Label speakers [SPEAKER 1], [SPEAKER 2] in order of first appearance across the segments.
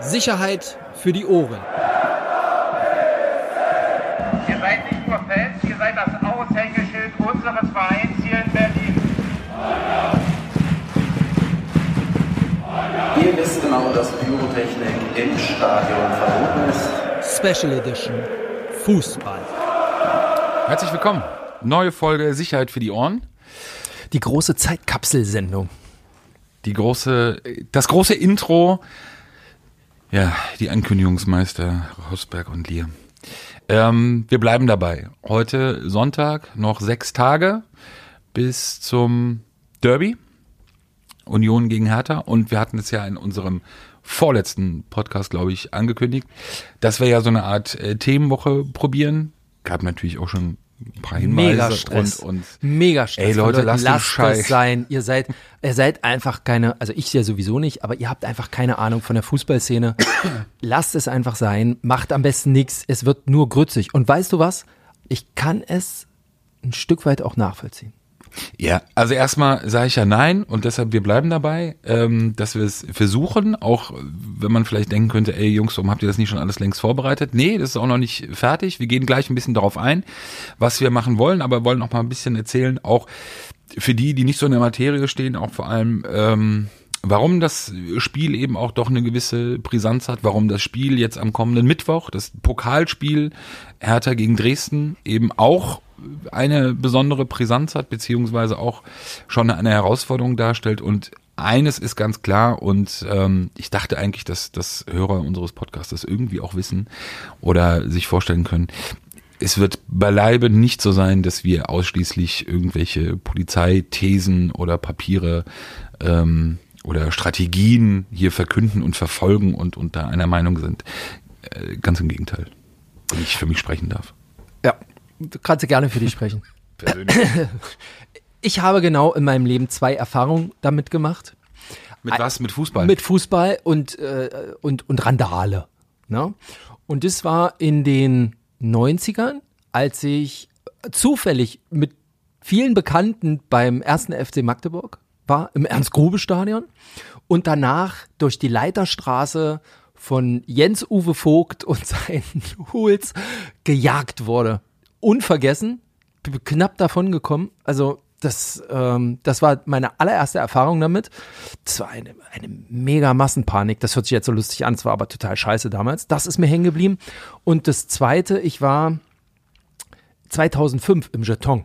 [SPEAKER 1] Sicherheit für die Ohren.
[SPEAKER 2] Ihr seid nicht nur Fans, ihr seid das Aushängeschild unseres Vereins hier in Berlin.
[SPEAKER 3] Ihr wisst genau, dass Pyrotechnik im Stadion verboten ist.
[SPEAKER 1] Special Edition Fußball.
[SPEAKER 4] Herzlich willkommen. Neue Folge Sicherheit für die Ohren.
[SPEAKER 1] Die große Zeitkapselsendung.
[SPEAKER 4] Die große, das große Intro. Ja, die Ankündigungsmeister Rosberg und Lier. Ähm, wir bleiben dabei. Heute Sonntag, noch sechs Tage bis zum Derby. Union gegen Hertha. Und wir hatten es ja in unserem vorletzten Podcast, glaube ich, angekündigt, dass wir ja so eine Art äh, Themenwoche probieren. Gab natürlich auch schon
[SPEAKER 1] Mega Stress.
[SPEAKER 4] und, und
[SPEAKER 1] Mega Stress.
[SPEAKER 4] Ey, Leute,
[SPEAKER 1] von
[SPEAKER 4] lasst
[SPEAKER 1] lasst es sein. Ihr seid, ihr seid einfach keine, also ich ja sowieso nicht, aber ihr habt einfach keine Ahnung von der Fußballszene. lasst es einfach sein. Macht am besten nichts. Es wird nur grützig. Und weißt du was? Ich kann es ein Stück weit auch nachvollziehen.
[SPEAKER 4] Ja, also erstmal sage ich ja nein und deshalb wir bleiben dabei, ähm, dass wir es versuchen, auch wenn man vielleicht denken könnte, ey Jungs, warum habt ihr das nicht schon alles längst vorbereitet? Nee, das ist auch noch nicht fertig. Wir gehen gleich ein bisschen darauf ein, was wir machen wollen, aber wollen auch mal ein bisschen erzählen, auch für die, die nicht so in der Materie stehen, auch vor allem, ähm, warum das Spiel eben auch doch eine gewisse Brisanz hat, warum das Spiel jetzt am kommenden Mittwoch, das Pokalspiel Hertha gegen Dresden eben auch eine besondere Brisanz hat, beziehungsweise auch schon eine Herausforderung darstellt. Und eines ist ganz klar, und ähm, ich dachte eigentlich, dass, dass Hörer unseres Podcasts das irgendwie auch wissen oder sich vorstellen können. Es wird beileibe nicht so sein, dass wir ausschließlich irgendwelche Polizeithesen oder Papiere ähm, oder Strategien hier verkünden und verfolgen und unter einer Meinung sind. Äh, ganz im Gegenteil, wenn ich für mich sprechen darf.
[SPEAKER 1] Ja, du kannst gerne für dich sprechen.
[SPEAKER 4] Persönlich.
[SPEAKER 1] Ich habe genau in meinem Leben zwei Erfahrungen damit gemacht.
[SPEAKER 4] Mit was? Mit Fußball?
[SPEAKER 1] Mit Fußball und, äh, und, und Randale. Ne? Und das war in den 90ern, als ich zufällig mit vielen Bekannten beim ersten FC Magdeburg war, im Ernst-Grube-Stadion und danach durch die Leiterstraße von Jens-Uwe Vogt und seinen Hools gejagt wurde. Unvergessen, knapp davon gekommen. Also das, ähm, das war meine allererste Erfahrung damit. Das war eine, eine mega Massenpanik. Das hört sich jetzt so lustig an, es war aber total scheiße damals. Das ist mir hängen geblieben. Und das zweite, ich war 2005 im Jeton.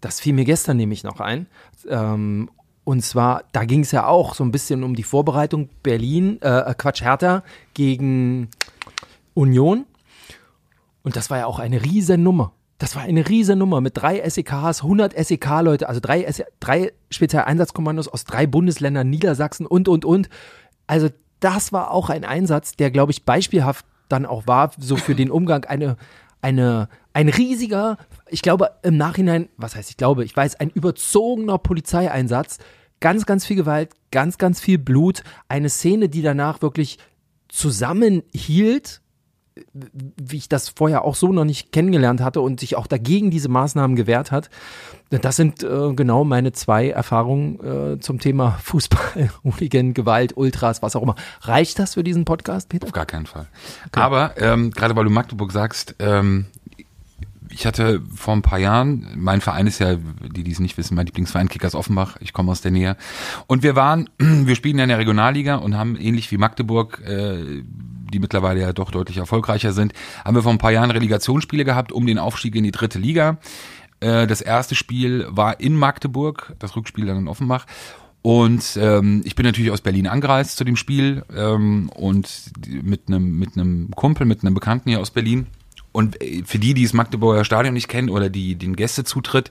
[SPEAKER 1] Das fiel mir gestern nämlich noch ein. Ähm, und zwar, da ging es ja auch so ein bisschen um die Vorbereitung Berlin, äh, Quatsch, Hertha gegen Union. Und das war ja auch eine riesen Nummer. Das war eine riesen Nummer mit drei SEKs, 100 SEK-Leute, also drei, SE drei Spezialeinsatzkommandos aus drei Bundesländern, Niedersachsen und, und, und. Also das war auch ein Einsatz, der, glaube ich, beispielhaft dann auch war, so für den Umgang eine, eine, ein riesiger, ich glaube im Nachhinein, was heißt ich glaube, ich weiß, ein überzogener Polizeieinsatz, ganz, ganz viel Gewalt, ganz, ganz viel Blut, eine Szene, die danach wirklich zusammenhielt, wie ich das vorher auch so noch nicht kennengelernt hatte und sich auch dagegen diese Maßnahmen gewehrt hat. Das sind äh, genau meine zwei Erfahrungen äh, zum Thema Fußball, Hooligan, Gewalt, Ultras, was auch immer. Reicht das für diesen Podcast, Peter?
[SPEAKER 4] Auf gar keinen Fall. Aber ähm, gerade weil du Magdeburg sagst, ähm, ich hatte vor ein paar Jahren, mein Verein ist ja, die, die es nicht wissen, mein Lieblingsverein Kickers Offenbach, ich komme aus der Nähe. Und wir waren, wir spielen ja in der Regionalliga und haben ähnlich wie Magdeburg, äh, die mittlerweile ja doch deutlich erfolgreicher sind, haben wir vor ein paar Jahren Relegationsspiele gehabt um den Aufstieg in die dritte Liga. Äh, das erste Spiel war in Magdeburg, das Rückspiel dann in Offenbach. Und ähm, ich bin natürlich aus Berlin angereist zu dem Spiel ähm, und mit einem mit Kumpel, mit einem Bekannten hier aus Berlin. Und äh, für die, die das Magdeburger Stadion nicht kennen oder die den Gästezutritt,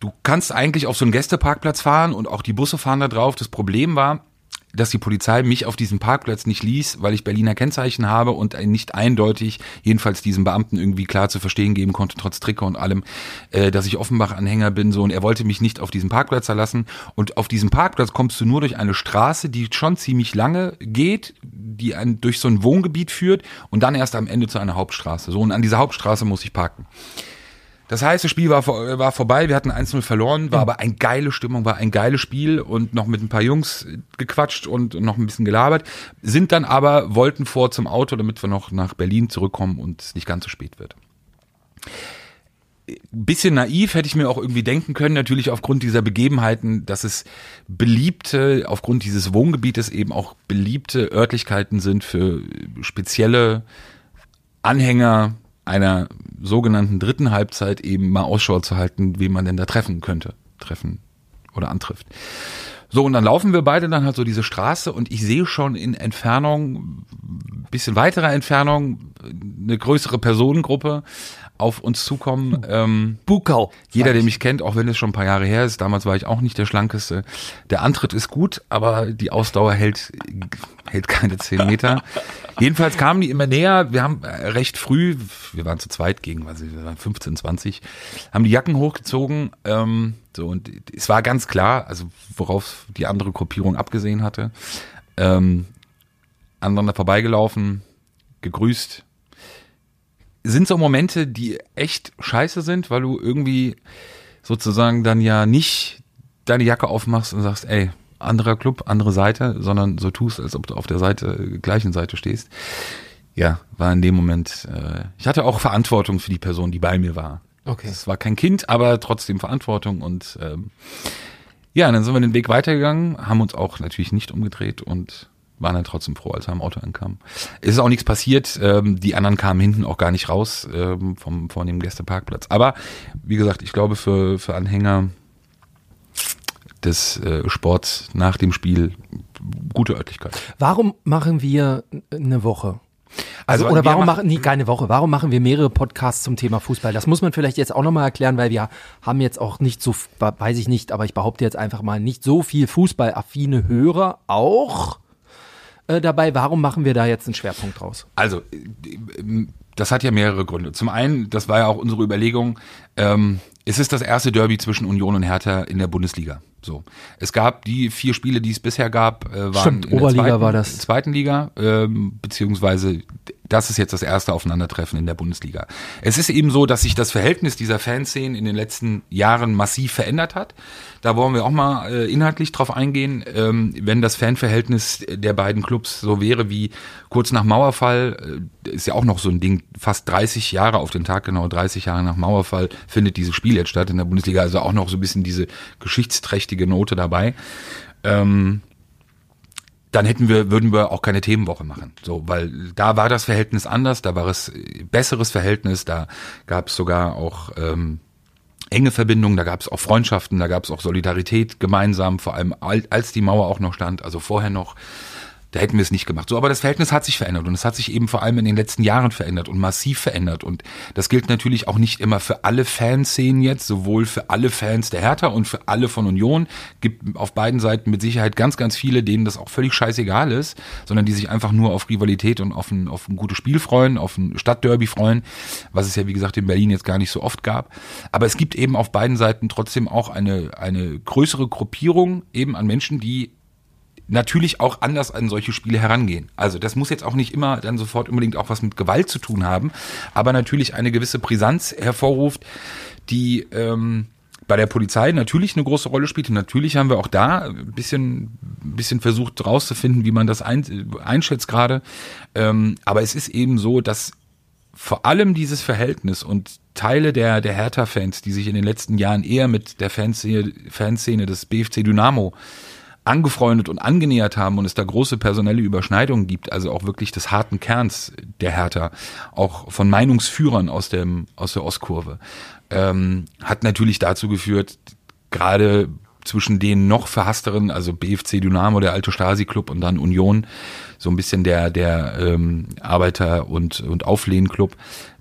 [SPEAKER 4] du kannst eigentlich auf so einen Gästeparkplatz fahren und auch die Busse fahren da drauf. Das Problem war, dass die Polizei mich auf diesem Parkplatz nicht ließ, weil ich Berliner Kennzeichen habe und nicht eindeutig, jedenfalls diesem Beamten irgendwie klar zu verstehen geben konnte, trotz Trikot und allem, äh, dass ich Offenbach-Anhänger bin, so, und er wollte mich nicht auf diesem Parkplatz erlassen. Und auf diesem Parkplatz kommst du nur durch eine Straße, die schon ziemlich lange geht, die ein, durch so ein Wohngebiet führt und dann erst am Ende zu einer Hauptstraße. So, und an dieser Hauptstraße muss ich parken. Das heißt, das Spiel war, vor- war vorbei, wir hatten 1-0 verloren, war aber eine geile Stimmung, war ein geiles Spiel und noch mit ein paar Jungs gequatscht und noch ein bisschen gelabert, sind dann aber, wollten vor zum Auto, damit wir noch nach Berlin zurückkommen und es nicht ganz so spät wird. Bisschen naiv hätte ich mir auch irgendwie denken können, natürlich aufgrund dieser Begebenheiten, dass es beliebte, aufgrund dieses Wohngebietes eben auch beliebte Örtlichkeiten sind für spezielle Anhänger einer sogenannten dritten Halbzeit eben mal Ausschau zu halten, wie man denn da treffen könnte, treffen oder antrifft. So, und dann laufen wir beide dann halt so diese Straße und ich sehe schon in Entfernung, bisschen weiterer Entfernung, eine größere Personengruppe auf uns zukommen. Ähm,
[SPEAKER 1] Bukau.
[SPEAKER 4] jeder, der mich kennt, auch wenn es schon ein paar Jahre her ist, damals war ich auch nicht der Schlankeste. Der Antritt ist gut, aber die Ausdauer hält, hält keine zehn Meter. Jedenfalls kamen die immer näher. Wir haben äh, recht früh, wir waren zu zweit gegen, was wir waren 15, 20, haben die Jacken hochgezogen. Ähm, so und es war ganz klar, also worauf die andere Gruppierung abgesehen hatte. Ähm, aneinander vorbeigelaufen, gegrüßt, sind so Momente, die echt scheiße sind, weil du irgendwie sozusagen dann ja nicht deine Jacke aufmachst und sagst, ey, anderer Club, andere Seite, sondern so tust, als ob du auf der Seite, gleichen Seite stehst. Ja, war in dem Moment, äh, ich hatte auch Verantwortung für die Person, die bei mir war.
[SPEAKER 1] Okay.
[SPEAKER 4] Es war kein Kind, aber trotzdem Verantwortung und ähm, ja, dann sind wir den Weg weitergegangen, haben uns auch natürlich nicht umgedreht und waren dann trotzdem froh, als wir am Auto ankamen. Es ist auch nichts passiert, ähm, die anderen kamen hinten auch gar nicht raus ähm, vom, von dem Gästeparkplatz. Aber wie gesagt, ich glaube für, für Anhänger des äh, Sports nach dem Spiel gute Örtlichkeit.
[SPEAKER 1] Warum machen wir eine Woche? Also,
[SPEAKER 4] Also,
[SPEAKER 1] oder warum
[SPEAKER 4] machen-
[SPEAKER 1] machen, nee, keine Woche, warum machen wir mehrere Podcasts zum Thema Fußball? Das muss man vielleicht jetzt auch nochmal erklären, weil wir haben jetzt auch nicht so, weiß ich nicht, aber ich behaupte jetzt einfach mal, nicht so viel fußballaffine Hörer auch äh, dabei. Warum machen wir da jetzt einen Schwerpunkt draus?
[SPEAKER 4] Also, äh, das hat ja mehrere Gründe. Zum einen, das war ja auch unsere Überlegung, ähm, es ist das erste Derby zwischen Union und Hertha in der Bundesliga. So, es gab die vier Spiele, die es bisher gab, äh, waren
[SPEAKER 1] Stimmt,
[SPEAKER 4] in
[SPEAKER 1] Oberliga
[SPEAKER 4] der zweiten,
[SPEAKER 1] war das.
[SPEAKER 4] zweiten Liga, ähm, beziehungsweise das ist jetzt das erste Aufeinandertreffen in der Bundesliga. Es ist eben so, dass sich das Verhältnis dieser Fanszenen in den letzten Jahren massiv verändert hat. Da wollen wir auch mal äh, inhaltlich drauf eingehen. Ähm, wenn das Fanverhältnis der beiden Clubs so wäre wie kurz nach Mauerfall, äh, ist ja auch noch so ein Ding, fast 30 Jahre auf den Tag, genau 30 Jahre nach Mauerfall findet dieses Spiel jetzt statt in der Bundesliga, also auch noch so ein bisschen diese geschichtsträchtige Note dabei. Ähm, dann hätten wir, würden wir auch keine Themenwoche machen. So, weil da war das Verhältnis anders, da war es besseres Verhältnis, da gab es sogar auch ähm, enge Verbindungen, da gab es auch Freundschaften, da gab es auch Solidarität gemeinsam, vor allem al- als die Mauer auch noch stand, also vorher noch. Da hätten wir es nicht gemacht. So, aber das Verhältnis hat sich verändert und es hat sich eben vor allem in den letzten Jahren verändert und massiv verändert. Und das gilt natürlich auch nicht immer für alle Fanszenen jetzt, sowohl für alle Fans der Hertha und für alle von Union. Gibt auf beiden Seiten mit Sicherheit ganz, ganz viele, denen das auch völlig scheißegal ist, sondern die sich einfach nur auf Rivalität und auf ein, auf ein gutes Spiel freuen, auf ein Stadtderby freuen, was es ja wie gesagt in Berlin jetzt gar nicht so oft gab. Aber es gibt eben auf beiden Seiten trotzdem auch eine, eine größere Gruppierung eben an Menschen, die natürlich auch anders an solche Spiele herangehen. Also das muss jetzt auch nicht immer dann sofort unbedingt auch was mit Gewalt zu tun haben, aber natürlich eine gewisse Brisanz hervorruft, die ähm, bei der Polizei natürlich eine große Rolle spielt. Und natürlich haben wir auch da ein bisschen, bisschen versucht rauszufinden, wie man das ein, einschätzt gerade. Ähm, aber es ist eben so, dass vor allem dieses Verhältnis und Teile der, der Hertha-Fans, die sich in den letzten Jahren eher mit der Fanszene, Fanszene des BFC Dynamo angefreundet und angenähert haben und es da große personelle Überschneidungen gibt, also auch wirklich des harten Kerns der Hertha, auch von Meinungsführern aus dem aus der Ostkurve, ähm, hat natürlich dazu geführt, gerade zwischen den noch verhassteren, also BFC Dynamo, der alte Stasi-Club und dann Union, so ein bisschen der der ähm, Arbeiter- und und Auflehnclub,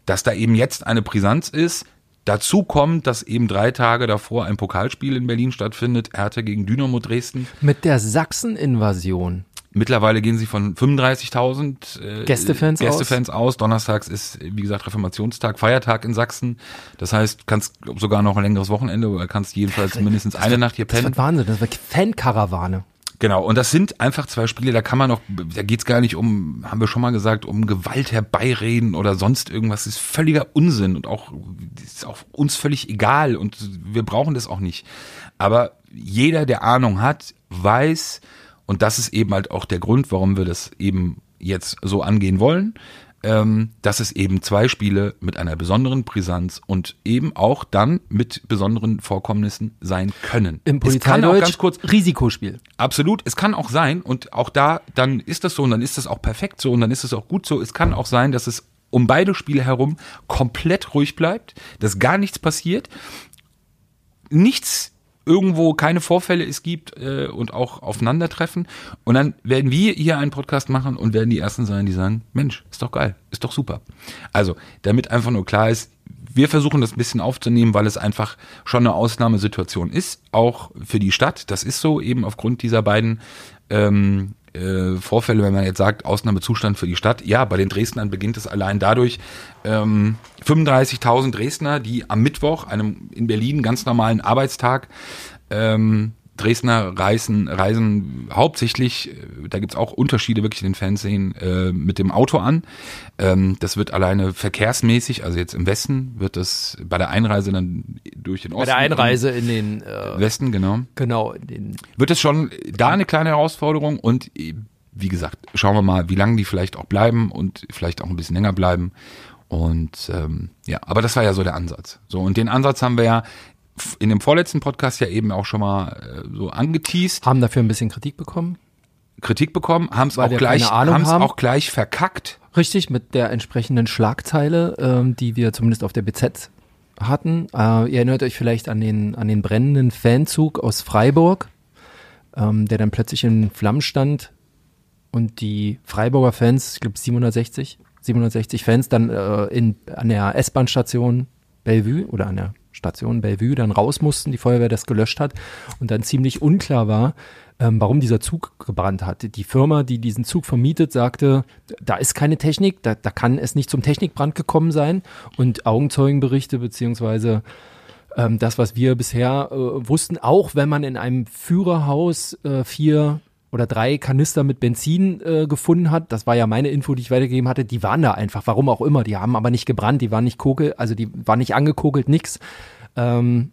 [SPEAKER 4] dass da eben jetzt eine Brisanz ist, Dazu kommt, dass eben drei Tage davor ein Pokalspiel in Berlin stattfindet, Hertha gegen Dynamo Dresden.
[SPEAKER 1] Mit der Sachsen-Invasion.
[SPEAKER 4] Mittlerweile gehen sie von 35.000 äh,
[SPEAKER 1] Gästefans
[SPEAKER 4] Gästefans aus. Donnerstags ist, wie gesagt, Reformationstag, Feiertag in Sachsen. Das heißt, kannst sogar noch ein längeres Wochenende oder kannst jedenfalls mindestens eine Nacht hier
[SPEAKER 1] Das
[SPEAKER 4] pennen.
[SPEAKER 1] wird Wahnsinn, das wird Fankarawane.
[SPEAKER 4] Genau, und das sind einfach zwei Spiele, da kann man noch, da geht's gar nicht um, haben wir schon mal gesagt, um Gewalt herbeireden oder sonst irgendwas. Das ist völliger Unsinn und auch, ist auch uns völlig egal und wir brauchen das auch nicht. Aber jeder, der Ahnung hat, weiß, und das ist eben halt auch der Grund, warum wir das eben jetzt so angehen wollen, dass es eben zwei Spiele mit einer besonderen Brisanz und eben auch dann mit besonderen Vorkommnissen sein können.
[SPEAKER 1] Im Polizeideutsch
[SPEAKER 4] ganz kurz
[SPEAKER 1] Risikospiel.
[SPEAKER 4] Absolut, es kann auch sein und auch da, dann ist das so und dann ist das auch perfekt so und dann ist es auch gut so. Es kann auch sein, dass es um beide Spiele herum komplett ruhig bleibt, dass gar nichts passiert, nichts irgendwo keine Vorfälle es gibt äh, und auch aufeinandertreffen und dann werden wir hier einen Podcast machen und werden die ersten sein, die sagen, Mensch, ist doch geil, ist doch super. Also, damit einfach nur klar ist, wir versuchen das ein bisschen aufzunehmen, weil es einfach schon eine Ausnahmesituation ist, auch für die Stadt. Das ist so eben aufgrund dieser beiden ähm, äh, Vorfälle, wenn man jetzt sagt, Ausnahmezustand für die Stadt. Ja, bei den Dresdnern beginnt es allein dadurch, ähm, 35.000 Dresdner, die am Mittwoch, einem in Berlin ganz normalen Arbeitstag, ähm, Dresdner reisen, reisen hauptsächlich, äh, da gibt's auch Unterschiede wirklich in den Fernsehen, äh, mit dem Auto an. Ähm, das wird alleine verkehrsmäßig, also jetzt im Westen wird das bei der Einreise dann durch den Osten.
[SPEAKER 1] Bei der Einreise in den, äh,
[SPEAKER 4] Westen, genau.
[SPEAKER 1] genau, in den
[SPEAKER 4] Wird es schon da eine kleine Herausforderung und äh, wie gesagt, schauen wir mal, wie lange die vielleicht auch bleiben und vielleicht auch ein bisschen länger bleiben. Und ähm, ja, aber das war ja so der Ansatz. So, und den Ansatz haben wir ja in dem vorletzten Podcast ja eben auch schon mal äh, so angeteased,
[SPEAKER 1] haben dafür ein bisschen Kritik bekommen.
[SPEAKER 4] Kritik bekommen, haben es
[SPEAKER 1] Weil
[SPEAKER 4] auch gleich, haben's
[SPEAKER 1] haben.
[SPEAKER 4] auch gleich verkackt.
[SPEAKER 1] Richtig, mit der entsprechenden Schlagzeile, ähm, die wir zumindest auf der BZ hatten. Äh, ihr erinnert euch vielleicht an den, an den brennenden Fanzug aus Freiburg, ähm, der dann plötzlich in Flammen stand und die Freiburger Fans, ich glaube 760, 760 Fans dann äh, in, an der S-Bahn-Station Bellevue oder an der Station Bellevue dann raus mussten, die Feuerwehr das gelöscht hat und dann ziemlich unklar war, ähm, warum dieser Zug gebrannt hat. Die Firma, die diesen Zug vermietet, sagte, da ist keine Technik, da, da kann es nicht zum Technikbrand gekommen sein und Augenzeugenberichte beziehungsweise ähm, das, was wir bisher äh, wussten, auch wenn man in einem Führerhaus äh, vier oder drei Kanister mit Benzin äh, gefunden hat, das war ja meine Info, die ich weitergegeben hatte, die waren da einfach, warum auch immer, die haben aber nicht gebrannt, die waren nicht kokel, also die waren nicht angekokelt, nix. Ähm,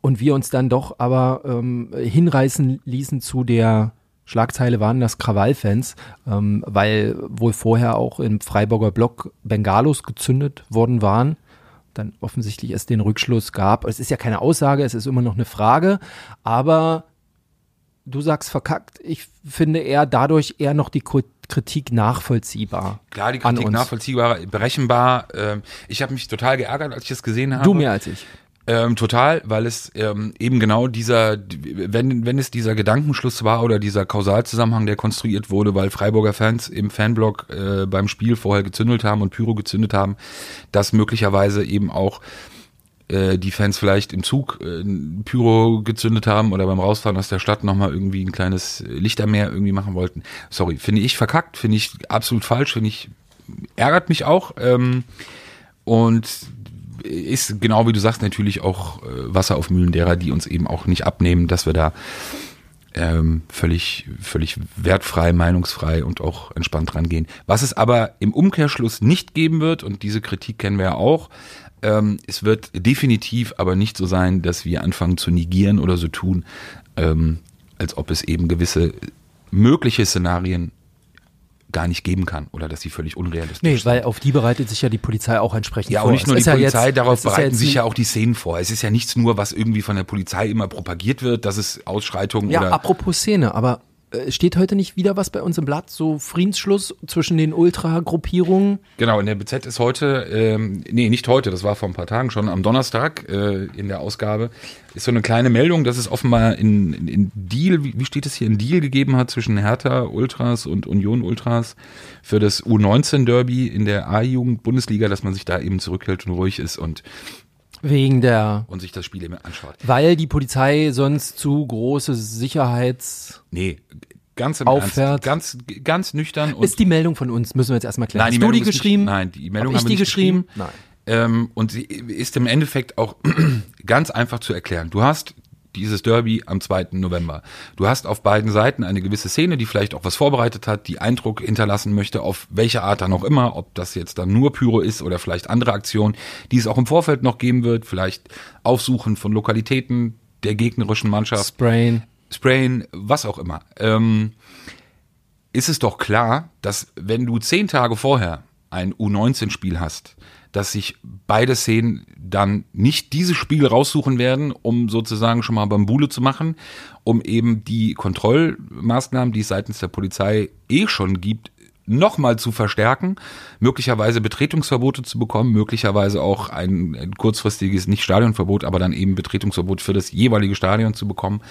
[SPEAKER 1] und wir uns dann doch aber ähm, hinreißen ließen zu der Schlagzeile waren das Krawallfans, ähm, weil wohl vorher auch im Freiburger Block Bengalos gezündet worden waren. Dann offensichtlich es den Rückschluss gab. Es ist ja keine Aussage, es ist immer noch eine Frage, aber du sagst verkackt. Ich finde eher dadurch eher noch die Kritik nachvollziehbar.
[SPEAKER 4] Klar, die Kritik nachvollziehbar, berechenbar. Ähm, ich habe mich total geärgert, als ich das gesehen habe.
[SPEAKER 1] Du mehr als ich.
[SPEAKER 4] Ähm, total, weil es ähm, eben genau dieser, wenn, wenn es dieser Gedankenschluss war oder dieser Kausalzusammenhang, der konstruiert wurde, weil Freiburger Fans im Fanblock äh, beim Spiel vorher gezündelt haben und Pyro gezündet haben, dass möglicherweise eben auch äh, die Fans vielleicht im Zug äh, Pyro gezündet haben oder beim Rausfahren aus der Stadt nochmal irgendwie ein kleines Lichtermeer irgendwie machen wollten. Sorry, finde ich verkackt, finde ich absolut falsch, finde ich, ärgert mich auch. Ähm, und ist genau wie du sagst natürlich auch äh, Wasser auf Mühlen derer, die uns eben auch nicht abnehmen, dass wir da ähm, völlig, völlig wertfrei, meinungsfrei und auch entspannt rangehen. Was es aber im Umkehrschluss nicht geben wird, und diese Kritik kennen wir ja auch, ähm, es wird definitiv aber nicht so sein, dass wir anfangen zu negieren oder so tun, ähm, als ob es eben gewisse mögliche Szenarien gar nicht geben kann oder dass sie völlig unrealistisch
[SPEAKER 1] Nee,
[SPEAKER 4] sind.
[SPEAKER 1] weil auf die bereitet sich ja die Polizei auch entsprechend
[SPEAKER 4] Ja,
[SPEAKER 1] vor.
[SPEAKER 4] und nicht
[SPEAKER 1] Es
[SPEAKER 4] nur die
[SPEAKER 1] ist ja
[SPEAKER 4] Polizei,
[SPEAKER 1] jetzt-
[SPEAKER 4] darauf
[SPEAKER 1] es ja
[SPEAKER 4] bereiten
[SPEAKER 1] jetzt
[SPEAKER 4] sich ja auch die Szenen vor. Es ist ja nichts nur, was irgendwie von der Polizei immer propagiert wird, dass es Ausschreitungen
[SPEAKER 1] Ja,
[SPEAKER 4] oder
[SPEAKER 1] apropos Szene, aber steht heute nicht wieder was bei uns im Blatt, so Friedensschluss zwischen den Ultra-Gruppierungen?
[SPEAKER 4] Genau, in der BZ ist heute, ähm, nee, nicht heute, das war vor ein paar Tagen schon, am Donnerstag äh, in der Ausgabe, ist so eine kleine Meldung, dass es offenbar in, in, in Deal, wie, wie steht es hier, in Deal gegeben hat zwischen Hertha Ultras und Union Ultras für das U19-Derby in der A-Jugend-Bundesliga, dass man sich da eben zurückhält und ruhig ist und,
[SPEAKER 1] Wegen der,
[SPEAKER 4] und sich das Spiel eben anschaut.
[SPEAKER 1] weil die Polizei sonst zu große Sicherheits...
[SPEAKER 4] Nee, ganz im. Ernst, ganz, ganz nüchtern und
[SPEAKER 1] Ist die Meldung von uns, müssen wir jetzt erstmal klären.
[SPEAKER 4] Nein, die
[SPEAKER 1] Hast du die
[SPEAKER 4] Meldung ist nicht-
[SPEAKER 1] geschrieben?
[SPEAKER 4] nein, die Meldung
[SPEAKER 1] Hab ich
[SPEAKER 4] haben wir
[SPEAKER 1] die
[SPEAKER 4] nicht
[SPEAKER 1] geschrieben?
[SPEAKER 4] geschrieben. Ähm, und sie ist im Endeffekt auch ganz einfach zu erklären. Du hast dieses Derby am 2. November. Du hast auf beiden Seiten eine gewisse Szene, die vielleicht auch was vorbereitet hat, die Eindruck hinterlassen möchte, auf welche Art dann auch immer, ob das jetzt dann nur Pyro ist oder vielleicht andere Aktionen, die es auch im Vorfeld noch geben wird, vielleicht Aufsuchen von Lokalitäten der gegnerischen Mannschaft.
[SPEAKER 1] Sprain.
[SPEAKER 4] Sprain, was auch immer. Ähm, ist es doch klar, dass wenn du zehn Tage vorher ein U19-Spiel hast, dass sich beide Szenen dann nicht dieses Spiel raussuchen werden, um sozusagen schon mal Bambule zu machen, um eben die Kontrollmaßnahmen, die es seitens der Polizei eh schon gibt, nochmal zu verstärken, möglicherweise Betretungsverbote zu bekommen, möglicherweise auch ein, ein, kurzfristiges, nicht Stadionverbot, aber dann eben Betretungsverbot für das jeweilige Stadion zu bekommen.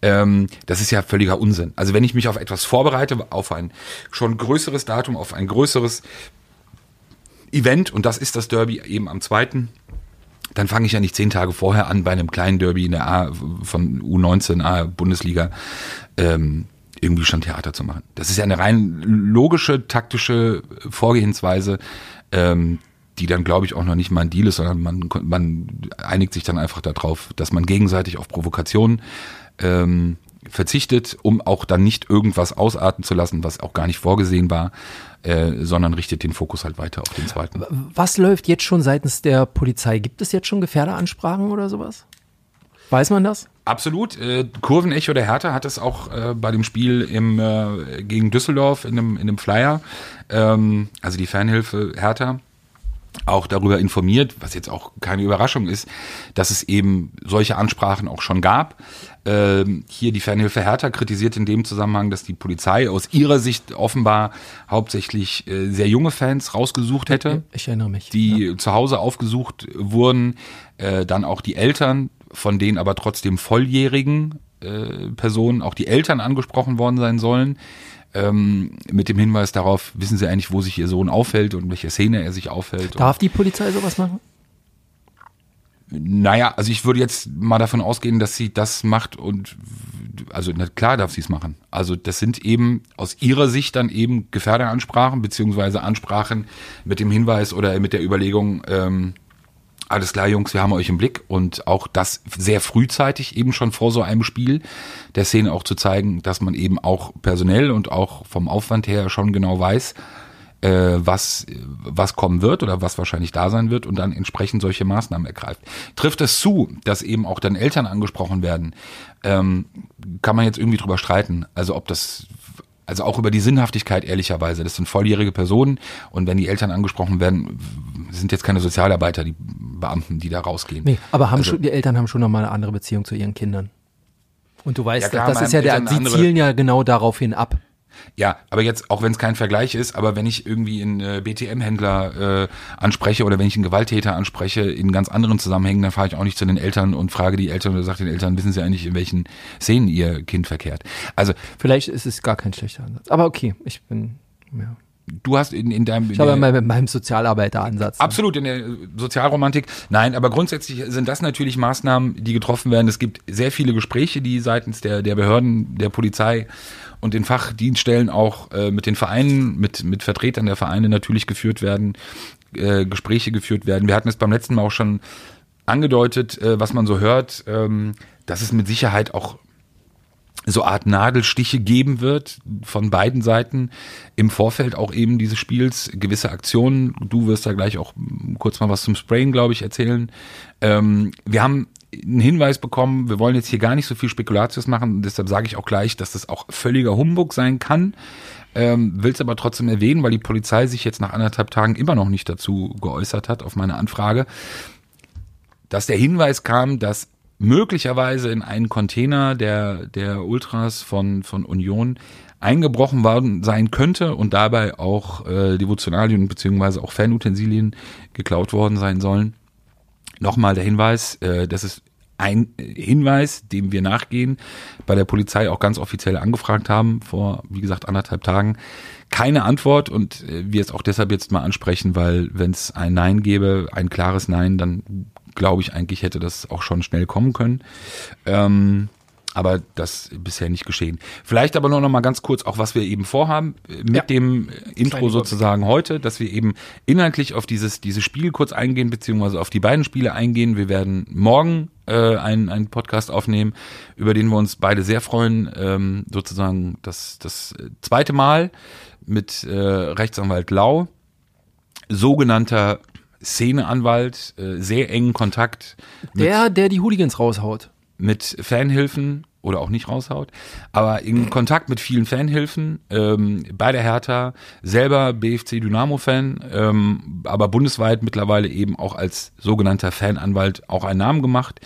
[SPEAKER 4] Ähm, das ist ja völliger Unsinn. Also wenn ich mich auf etwas vorbereite, auf ein schon größeres Datum, auf ein größeres Event, und das ist das Derby eben am zweiten, dann fange ich ja nicht zehn Tage vorher an bei einem kleinen Derby in der A von U19 A Bundesliga. Ähm, irgendwie schon Theater zu machen. Das ist ja eine rein logische, taktische Vorgehensweise, ähm, die dann, glaube ich, auch noch nicht mal ein Deal ist, sondern man, man einigt sich dann einfach darauf, dass man gegenseitig auf Provokationen ähm, verzichtet, um auch dann nicht irgendwas ausarten zu lassen, was auch gar nicht vorgesehen war, äh, sondern richtet den Fokus halt weiter auf den zweiten.
[SPEAKER 1] Was läuft jetzt schon seitens der Polizei? Gibt es jetzt schon Gefährderansprachen oder sowas? Weiß man das?
[SPEAKER 4] Absolut. Äh, Kurvenecho der Hertha hat es auch äh, bei dem Spiel im, äh, gegen Düsseldorf in einem, in einem Flyer, ähm, also die Fanhilfe Hertha, auch darüber informiert, was jetzt auch keine Überraschung ist, dass es eben solche Ansprachen auch schon gab. Ähm, hier die Fernhilfe Hertha kritisiert in dem Zusammenhang, dass die Polizei aus ihrer Sicht offenbar hauptsächlich äh, sehr junge Fans rausgesucht hätte.
[SPEAKER 1] Ich erinnere mich.
[SPEAKER 4] Die ja. zu Hause aufgesucht wurden, äh, dann auch die Eltern von denen aber trotzdem volljährigen äh, Personen auch die Eltern angesprochen worden sein sollen. Ähm, mit dem Hinweis darauf, wissen Sie eigentlich, wo sich Ihr Sohn aufhält und welche Szene er sich aufhält.
[SPEAKER 1] Darf die Polizei sowas machen?
[SPEAKER 4] Naja, also ich würde jetzt mal davon ausgehen, dass sie das macht und also klar darf sie es machen. Also das sind eben aus ihrer Sicht dann eben Gefährderansprachen beziehungsweise Ansprachen mit dem Hinweis oder mit der Überlegung, ähm, alles klar, Jungs, wir haben euch im Blick und auch das sehr frühzeitig eben schon vor so einem Spiel der Szene auch zu zeigen, dass man eben auch personell und auch vom Aufwand her schon genau weiß, äh, was, was kommen wird oder was wahrscheinlich da sein wird und dann entsprechend solche Maßnahmen ergreift. Trifft es zu, dass eben auch dann Eltern angesprochen werden, ähm, kann man jetzt irgendwie drüber streiten. Also ob das also auch über die Sinnhaftigkeit ehrlicherweise. Das sind volljährige Personen und wenn die Eltern angesprochen werden, sind jetzt keine Sozialarbeiter, die Beamten, die da rausgehen. Nee,
[SPEAKER 1] aber haben also, schon, die Eltern haben schon nochmal eine andere Beziehung zu ihren Kindern. Und du weißt, ja, klar, das ist ja der, sie zielen ja genau darauf hin ab.
[SPEAKER 4] Ja, aber jetzt, auch wenn es kein Vergleich ist, aber wenn ich irgendwie einen äh, BTM-Händler äh, anspreche oder wenn ich einen Gewalttäter anspreche in ganz anderen Zusammenhängen, dann fahre ich auch nicht zu den Eltern und frage die Eltern oder sage den Eltern, wissen sie eigentlich, in welchen Szenen ihr Kind verkehrt. Also
[SPEAKER 1] Vielleicht ist es gar kein schlechter Ansatz. Aber okay, ich bin, ja
[SPEAKER 4] du hast in, in deinem.
[SPEAKER 1] Ich habe ja mit meinem Sozialarbeiteransatz.
[SPEAKER 4] Absolut, in der Sozialromantik. Nein, aber grundsätzlich sind das natürlich Maßnahmen, die getroffen werden. Es gibt sehr viele Gespräche, die seitens der, der Behörden, der Polizei und den Fachdienststellen auch äh, mit den Vereinen, mit, mit Vertretern der Vereine natürlich geführt werden, äh, Gespräche geführt werden. Wir hatten es beim letzten Mal auch schon angedeutet, äh, was man so hört, ähm, dass es mit Sicherheit auch so Art Nadelstiche geben wird von beiden Seiten im Vorfeld auch eben dieses Spiels, gewisse Aktionen. Du wirst da gleich auch kurz mal was zum Sprayen, glaube ich, erzählen. Ähm, wir haben einen Hinweis bekommen, wir wollen jetzt hier gar nicht so viel Spekulatius machen, deshalb sage ich auch gleich, dass das auch völliger Humbug sein kann. Ähm, Will es aber trotzdem erwähnen, weil die Polizei sich jetzt nach anderthalb Tagen immer noch nicht dazu geäußert hat auf meine Anfrage, dass der Hinweis kam, dass möglicherweise in einen Container der, der Ultras von, von Union eingebrochen worden sein könnte und dabei auch äh, Devotionalien beziehungsweise auch Fanutensilien geklaut worden sein sollen. Nochmal der Hinweis, äh, das ist ein Hinweis, dem wir nachgehen, bei der Polizei auch ganz offiziell angefragt haben, vor, wie gesagt, anderthalb Tagen. Keine Antwort und äh, wir es auch deshalb jetzt mal ansprechen, weil wenn es ein Nein gäbe, ein klares Nein, dann glaube ich eigentlich hätte das auch schon schnell kommen können. Ähm, aber das bisher nicht geschehen. Vielleicht aber nur noch mal ganz kurz auch, was wir eben vorhaben äh, mit ja. dem Intro sozusagen heute, dass wir eben inhaltlich auf dieses, dieses Spiel kurz eingehen, beziehungsweise auf die beiden Spiele eingehen. Wir werden morgen äh, einen, einen Podcast aufnehmen, über den wir uns beide sehr freuen. Ähm, sozusagen das, das zweite Mal mit äh, Rechtsanwalt Lau, sogenannter Szeneanwalt, äh, sehr engen Kontakt
[SPEAKER 1] Der, der die Hooligans raushaut.
[SPEAKER 4] mit Fanhilfen oder auch nicht raushaut, aber in Kontakt mit vielen Fanhilfen, ähm, bei der Hertha, selber BFC Dynamo-Fan, ähm, aber bundesweit mittlerweile eben auch als sogenannter Fananwalt auch einen Namen gemacht,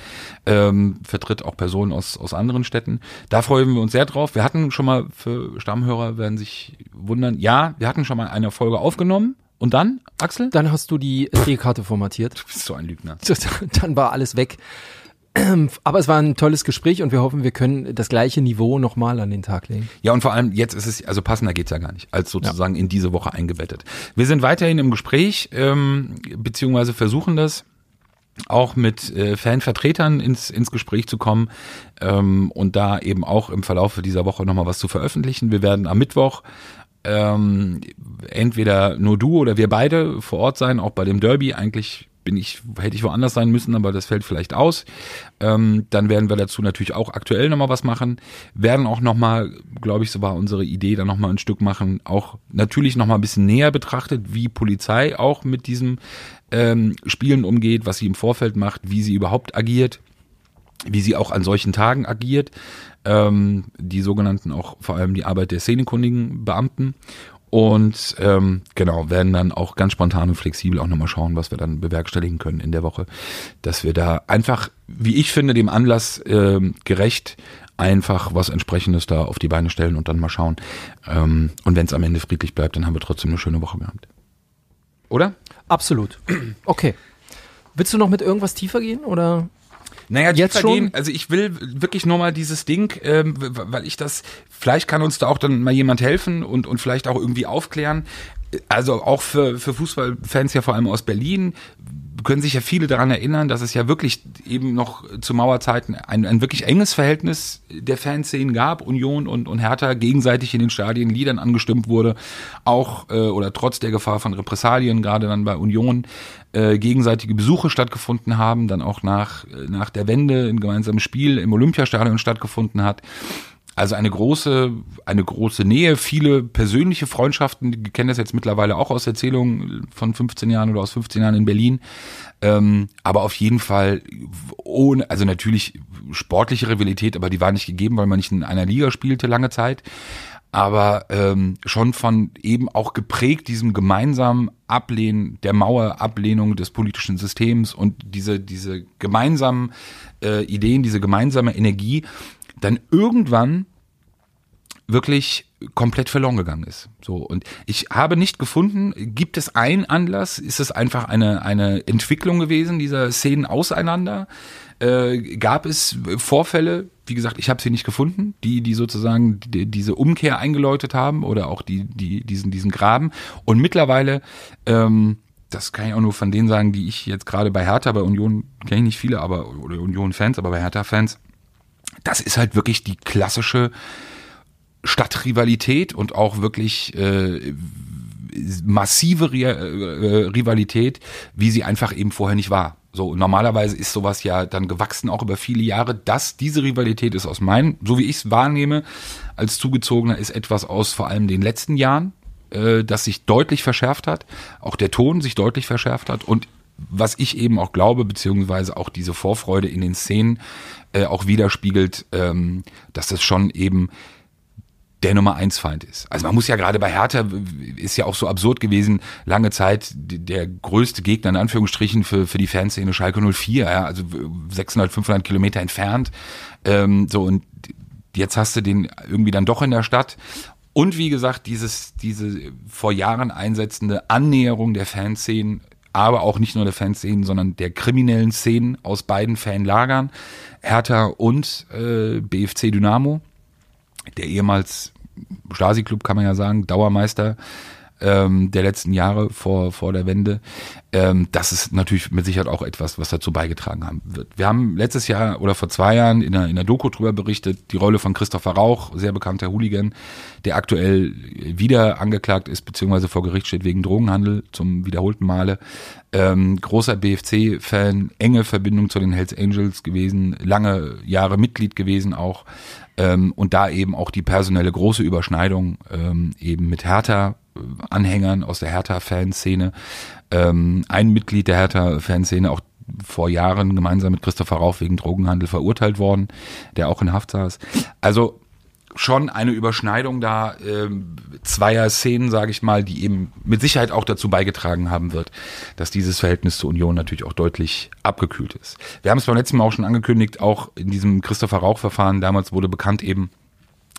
[SPEAKER 4] ähm, vertritt auch Personen aus, aus anderen Städten. Da freuen wir uns sehr drauf. Wir hatten schon mal, für Stammhörer werden sich wundern, ja, wir hatten schon mal eine Folge aufgenommen und dann, Axel?
[SPEAKER 1] Dann hast du die SD-Karte formatiert.
[SPEAKER 4] Du bist so ein Lügner.
[SPEAKER 1] Dann war alles weg. Aber es war ein tolles Gespräch und wir hoffen, wir können das gleiche Niveau nochmal an den Tag legen.
[SPEAKER 4] Ja, und vor allem jetzt ist es, also passender geht's ja gar nicht, als sozusagen in diese Woche eingebettet. Wir sind weiterhin im Gespräch, ähm, beziehungsweise versuchen das auch mit äh, Fanvertretern ins, ins Gespräch zu kommen ähm, und da eben auch im Verlauf dieser Woche nochmal was zu veröffentlichen. Wir werden am Mittwoch ähm, entweder nur du oder wir beide vor Ort sein, auch bei dem Derby. Eigentlich bin ich, hätte ich woanders sein müssen, aber das fällt vielleicht aus. Ähm, dann werden wir dazu natürlich auch aktuell nochmal was machen. Werden auch nochmal, glaube ich, so war unsere Idee, dann nochmal ein Stück machen. Auch natürlich nochmal ein bisschen näher betrachtet, wie Polizei auch mit diesem ähm, Spielen umgeht, was sie im Vorfeld macht, wie sie überhaupt agiert, wie sie auch an solchen Tagen agiert. Ähm, die sogenannten auch vor allem die Arbeit der szenekundigen Beamten. Und ähm, genau, werden dann auch ganz spontan und flexibel auch nochmal schauen, was wir dann bewerkstelligen können in der Woche. Dass wir da einfach, wie ich finde, dem Anlass ähm, gerecht einfach was entsprechendes da auf die Beine stellen und dann mal schauen. Ähm, und wenn es am Ende friedlich bleibt, dann haben wir trotzdem eine schöne Woche gehabt. Oder?
[SPEAKER 1] Absolut. Okay. Willst du noch mit irgendwas tiefer gehen oder?
[SPEAKER 4] Naja,
[SPEAKER 1] Jetzt schon?
[SPEAKER 4] Also ich will wirklich nur mal dieses Ding, ähm, weil ich das, vielleicht kann uns da auch dann mal jemand helfen und, und vielleicht auch irgendwie aufklären. Also auch für, für Fußballfans ja vor allem aus Berlin können sich ja viele daran erinnern, dass es ja wirklich eben noch zu Mauerzeiten ein, ein wirklich enges Verhältnis der Fanszenen gab, Union und, und Hertha gegenseitig in den Stadien Liedern angestimmt wurde, auch äh, oder trotz der Gefahr von Repressalien, gerade dann bei Union, äh, gegenseitige Besuche stattgefunden haben, dann auch nach, äh, nach der Wende ein gemeinsames Spiel im Olympiastadion stattgefunden hat. Also eine große, eine große Nähe, viele persönliche Freundschaften, die kennen das jetzt mittlerweile auch aus Erzählungen von 15 Jahren oder aus 15 Jahren in Berlin. Ähm, aber auf jeden Fall ohne, also natürlich sportliche Rivalität, aber die war nicht gegeben, weil man nicht in einer Liga spielte lange Zeit. Aber ähm, schon von eben auch geprägt diesem gemeinsamen Ablehnen der Mauer, Ablehnung des politischen Systems und diese, diese gemeinsamen äh, Ideen, diese gemeinsame Energie, dann irgendwann wirklich komplett verloren gegangen ist. So und ich habe nicht gefunden, gibt es einen Anlass? Ist es einfach eine eine Entwicklung gewesen dieser Szenen auseinander? Äh, gab es Vorfälle? Wie gesagt, ich habe sie nicht gefunden, die die sozusagen die, diese Umkehr eingeläutet haben oder auch die die diesen diesen Graben. Und mittlerweile ähm, das kann ich auch nur von denen sagen, die ich jetzt gerade bei Hertha, bei Union kenne ich nicht viele, aber oder Union-Fans, aber bei Hertha-Fans, das ist halt wirklich die klassische Stadtrivalität und auch wirklich äh, massive Ri äh, Rivalität, wie sie einfach eben vorher nicht war. So, normalerweise ist sowas ja dann gewachsen, auch über viele Jahre. dass diese Rivalität ist aus meinen, so wie ich es wahrnehme, als Zugezogener, ist etwas aus vor allem den letzten Jahren, äh, das sich deutlich verschärft hat, auch der Ton sich deutlich verschärft hat und was ich eben auch glaube, beziehungsweise auch diese Vorfreude in den Szenen äh, auch widerspiegelt, ähm, dass das schon eben der Nummer eins Feind ist. Also man muss ja gerade bei Hertha ist ja auch so absurd gewesen, lange Zeit der größte Gegner in Anführungsstrichen für, für die Fanszene Schalke 04, ja, also 600, 500 Kilometer entfernt. Ähm, so und jetzt hast du den irgendwie dann doch in der Stadt. Und wie gesagt, dieses, diese vor Jahren einsetzende Annäherung der Fanszenen, aber auch nicht nur der Fanszenen, sondern der kriminellen Szenen aus beiden Fanlagern, Hertha und äh, BFC Dynamo der ehemals Stasi-Club, kann man ja sagen, Dauermeister ähm, der letzten Jahre vor, vor der Wende. Ähm, das ist natürlich mit Sicherheit auch etwas, was dazu beigetragen haben wird. Wir haben letztes Jahr oder vor zwei Jahren in der, in der Doku drüber berichtet, die Rolle von Christopher Rauch, sehr bekannter Hooligan, der aktuell wieder angeklagt ist, beziehungsweise vor Gericht steht wegen Drogenhandel zum wiederholten Male. Ähm, großer BFC-Fan, enge Verbindung zu den Hells Angels gewesen, lange Jahre Mitglied gewesen auch. Ähm, und da eben auch die personelle große Überschneidung ähm, eben mit Hertha-Anhängern aus der Hertha-Fanszene. Ähm, ein Mitglied der Hertha-Fanszene, auch vor Jahren gemeinsam mit Christopher Rauch wegen Drogenhandel verurteilt worden, der auch in Haft saß. Also schon eine Überschneidung da äh, zweier Szenen, sage ich mal, die eben mit Sicherheit auch dazu beigetragen haben wird, dass dieses Verhältnis zur Union natürlich auch deutlich abgekühlt ist. Wir haben es beim letzten Mal auch schon angekündigt, auch in diesem Christopher Rauch-Verfahren damals wurde bekannt eben,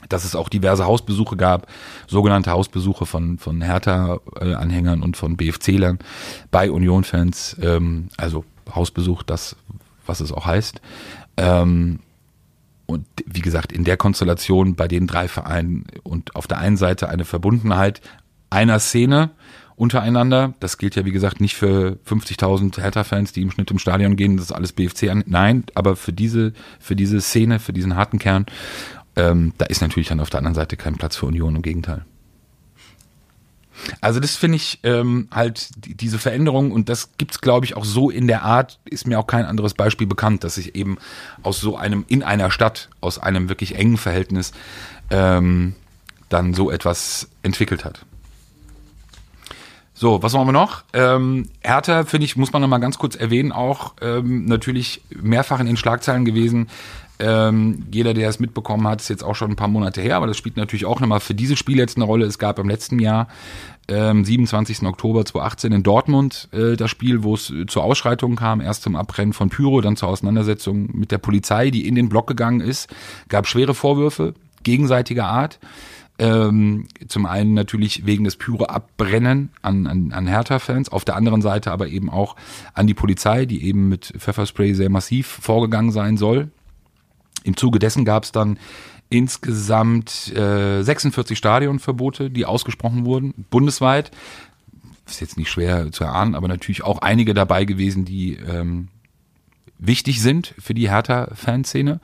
[SPEAKER 4] dass es auch diverse Hausbesuche gab, sogenannte Hausbesuche von, von Hertha-Anhängern und von BFC-Lern bei Union-Fans, ähm, also Hausbesuch, das, was es auch heißt. Ähm, und wie gesagt, in der Konstellation bei den drei Vereinen und auf der einen Seite eine Verbundenheit einer Szene untereinander. Das gilt ja, wie gesagt, nicht für 50.000 Hertha-Fans, die im Schnitt im Stadion gehen. Das ist alles BFC an. Nein, aber für diese, für diese Szene, für diesen harten Kern, ähm, da ist natürlich dann auf der anderen Seite kein Platz für Union. Im Gegenteil. Also das finde ich ähm, halt die, diese Veränderung und das gibt's glaube ich auch so in der Art, ist mir auch kein anderes Beispiel bekannt, dass sich eben aus so einem, in einer Stadt, aus einem wirklich engen Verhältnis ähm, dann so etwas entwickelt hat. So, was machen wir noch? Ähm, Hertha, finde ich, muss man noch mal ganz kurz erwähnen, auch ähm, natürlich mehrfach in den Schlagzeilen gewesen. Ähm, jeder, der es mitbekommen hat, ist jetzt auch schon ein paar Monate her, aber das spielt natürlich auch nochmal für dieses Spiel jetzt eine Rolle. Es gab im letzten Jahr, ähm, 27. Oktober 2018 in Dortmund, äh, das Spiel, wo es zu Ausschreitungen kam, erst zum Abbrennen von Pyro, dann zur Auseinandersetzung mit der Polizei, die in den Block gegangen ist. Gab schwere Vorwürfe gegenseitiger Art. Ähm, zum einen natürlich wegen des pyro Abbrennen an, an, an Hertha-Fans, auf der anderen Seite aber eben auch an die Polizei, die eben mit Pfefferspray sehr massiv vorgegangen sein soll. Im Zuge dessen gab es dann insgesamt äh, 46 Stadionverbote, die ausgesprochen wurden, bundesweit. Ist jetzt nicht schwer zu erahnen, aber natürlich auch einige dabei gewesen, die ähm, wichtig sind für die Hertha-Fanszene,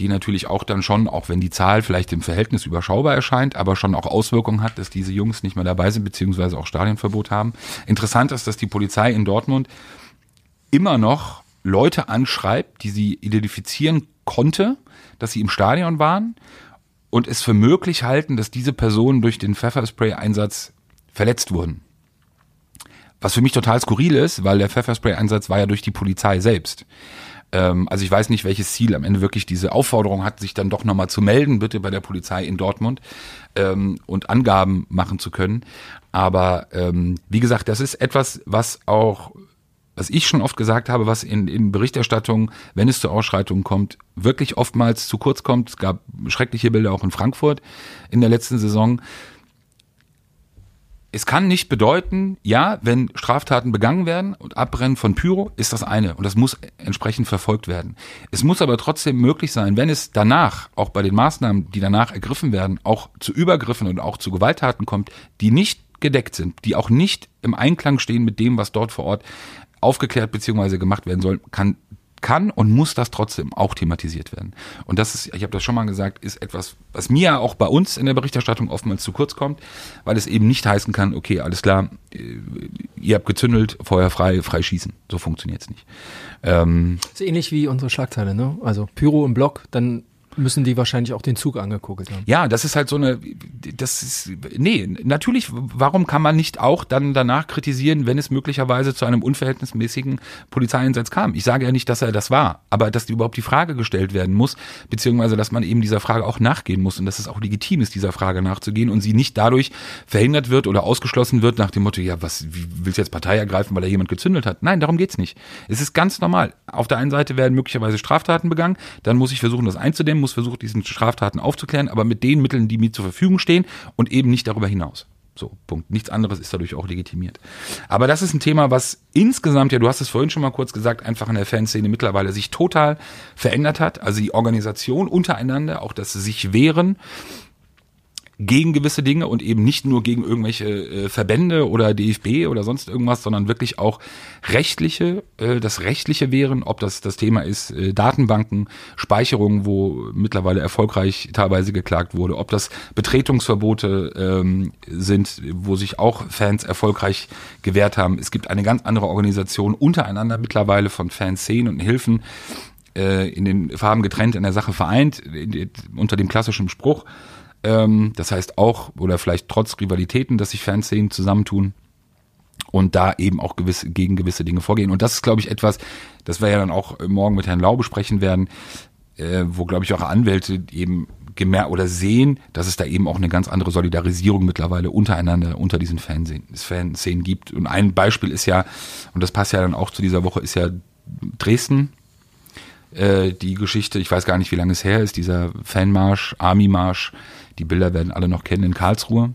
[SPEAKER 4] die natürlich auch dann schon, auch wenn die Zahl vielleicht im Verhältnis überschaubar erscheint, aber schon auch Auswirkungen hat, dass diese Jungs nicht mehr dabei sind, beziehungsweise auch Stadionverbot haben. Interessant ist, dass die Polizei in Dortmund immer noch Leute anschreibt, die sie identifizieren konnte, dass sie im Stadion waren und es für möglich halten, dass diese Personen durch den Pfefferspray-Einsatz verletzt wurden. Was für mich total skurril ist, weil der Pfefferspray-Einsatz war ja durch die Polizei selbst. Ähm, also ich weiß nicht, welches Ziel am Ende wirklich diese Aufforderung hat, sich dann doch nochmal zu melden, bitte bei der Polizei in Dortmund ähm, und Angaben machen zu können. Aber ähm, wie gesagt, das ist etwas, was auch was ich schon oft gesagt habe, was in, in Berichterstattung, wenn es zu Ausschreitungen kommt, wirklich oftmals zu kurz kommt. Es gab schreckliche Bilder auch in Frankfurt in der letzten Saison. Es kann nicht bedeuten, ja, wenn Straftaten begangen werden und Abbrennen von Pyro ist das eine und das muss entsprechend verfolgt werden. Es muss aber trotzdem möglich sein, wenn es danach, auch bei den Maßnahmen, die danach ergriffen werden, auch zu Übergriffen und auch zu Gewalttaten kommt, die nicht gedeckt sind, die auch nicht im Einklang stehen mit dem, was dort vor Ort aufgeklärt bzw. gemacht werden soll, kann kann und muss das trotzdem auch thematisiert werden. Und das ist, ich habe das schon mal gesagt, ist etwas, was mir auch bei uns in der Berichterstattung oftmals zu kurz kommt, weil es eben nicht heißen kann, okay, alles klar, äh, ihr habt gezündelt, Feuer frei, frei schießen. So funktioniert es nicht.
[SPEAKER 1] Ähm, ist ähnlich wie unsere Schlagzeile, ne? Also Pyro im Block, dann müssen die wahrscheinlich auch den Zug angeguckt haben.
[SPEAKER 4] Ja, das ist halt so eine, das ist, nee, natürlich, warum kann man nicht auch dann danach kritisieren, wenn es möglicherweise zu einem unverhältnismäßigen Polizeieinsatz kam? Ich sage ja nicht, dass er das war, aber dass überhaupt die Frage gestellt werden muss, beziehungsweise, dass man eben dieser Frage auch nachgehen muss und dass es auch legitim ist, dieser Frage nachzugehen und sie nicht dadurch verhindert wird oder ausgeschlossen wird nach dem Motto, ja, was, wie willst du jetzt Partei ergreifen, weil da jemand gezündelt hat? Nein, darum geht's nicht. Es ist ganz normal. Auf der einen Seite werden möglicherweise Straftaten begangen, dann muss ich versuchen, das einzudämmen, muss versuchen, diesen Straftaten aufzuklären, aber mit den Mitteln, die mir zur Verfügung stehen und eben nicht darüber hinaus. So, Punkt. Nichts anderes ist dadurch auch legitimiert. Aber das ist ein Thema, was insgesamt, ja, du hast es vorhin schon mal kurz gesagt, einfach in der Fanszene mittlerweile sich total verändert hat. Also die Organisation untereinander, auch das sich wehren, gegen gewisse Dinge und eben nicht nur gegen irgendwelche äh, Verbände oder DFB oder sonst irgendwas, sondern wirklich auch rechtliche, äh, das rechtliche wären, ob das das Thema ist, äh, Datenbanken, Speicherung, wo mittlerweile erfolgreich teilweise geklagt wurde, ob das Betretungsverbote ähm, sind, wo sich auch Fans erfolgreich gewehrt haben. Es gibt eine ganz andere Organisation untereinander mittlerweile von Fanszenen und Hilfen, äh, in den Farben getrennt in der Sache vereint, in, unter dem klassischen Spruch, ähm, das heißt auch, oder vielleicht trotz Rivalitäten, dass sich Fanszenen zusammentun und da eben auch gewisse, gegen gewisse Dinge vorgehen. Und das ist, glaube ich, etwas, das wir ja dann auch morgen mit Herrn Lau besprechen werden, äh, wo, glaube ich, auch Anwälte eben gemerkt oder sehen, dass es da eben auch eine ganz andere Solidarisierung mittlerweile untereinander unter diesen Fanszenen, gibt. Und ein Beispiel ist ja, und das passt ja dann auch zu dieser Woche, ist ja Dresden, äh, die Geschichte, ich weiß gar nicht, wie lange es her ist, dieser Fanmarsch, Army-Marsch, die Bilder werden alle noch kennen in Karlsruhe.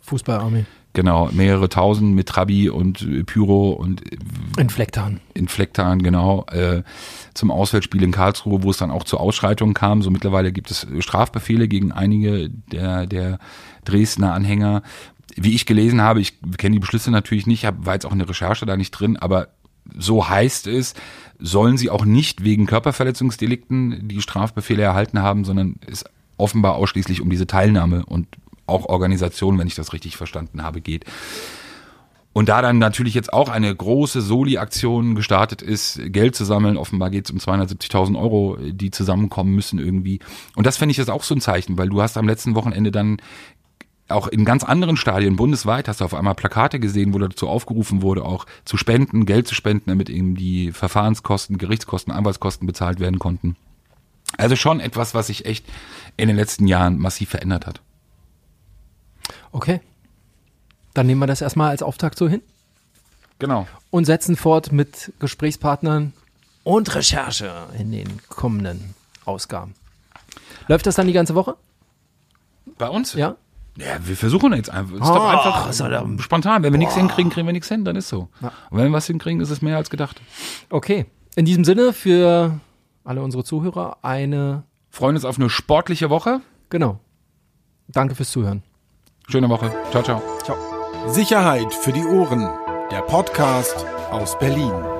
[SPEAKER 1] Fußballarmee.
[SPEAKER 4] Genau, mehrere tausend mit Trabi und Pyro und äh,
[SPEAKER 1] Inflektan.
[SPEAKER 4] Inflektan, genau, äh, zum Auswärtsspiel in Karlsruhe, wo es dann auch zu Ausschreitungen kam. So mittlerweile gibt es Strafbefehle gegen einige der, der Dresdner Anhänger. Wie ich gelesen habe, ich kenne die Beschlüsse natürlich nicht, hab, war jetzt auch in der Recherche da nicht drin, aber so heißt es, sollen sie auch nicht wegen Körperverletzungsdelikten die Strafbefehle erhalten haben, sondern es offenbar ausschließlich um diese Teilnahme und auch Organisation, wenn ich das richtig verstanden habe, geht. Und da dann natürlich jetzt auch eine große Soli-Aktion gestartet ist, Geld zu sammeln, offenbar geht es um 270.000 Euro, die zusammenkommen müssen irgendwie. Und das fände ich jetzt auch so ein Zeichen, weil du hast am letzten Wochenende dann auch in ganz anderen Stadien bundesweit hast du auf einmal Plakate gesehen, wo dazu aufgerufen wurde, auch zu spenden, Geld zu spenden, damit eben die Verfahrenskosten, Gerichtskosten, Anwaltskosten bezahlt werden konnten. Also schon etwas, was sich echt in den letzten Jahren massiv verändert hat.
[SPEAKER 1] Okay. Dann nehmen wir das erstmal als Auftakt so hin.
[SPEAKER 4] Genau.
[SPEAKER 1] Und setzen fort mit Gesprächspartnern und Recherche in den kommenden Ausgaben. Läuft das dann die ganze Woche?
[SPEAKER 4] Bei uns?
[SPEAKER 1] Ja.
[SPEAKER 4] Ja, wir versuchen jetzt einfach. Es ist
[SPEAKER 1] Oh,
[SPEAKER 4] doch einfach
[SPEAKER 1] ist
[SPEAKER 4] spontan. Wenn wir nichts hinkriegen, kriegen wir nichts hin, dann ist so.
[SPEAKER 1] Ja.
[SPEAKER 4] Und wenn wir was hinkriegen, ist es mehr als gedacht.
[SPEAKER 1] Okay. In diesem Sinne für alle unsere Zuhörer eine,
[SPEAKER 4] Freuen uns auf eine sportliche Woche.
[SPEAKER 1] genau. Danke fürs Zuhören.
[SPEAKER 4] Schöne Woche. Ciao, ciao.
[SPEAKER 1] Ciao.
[SPEAKER 5] Sicherheit für die Ohren. Der Podcast aus Berlin.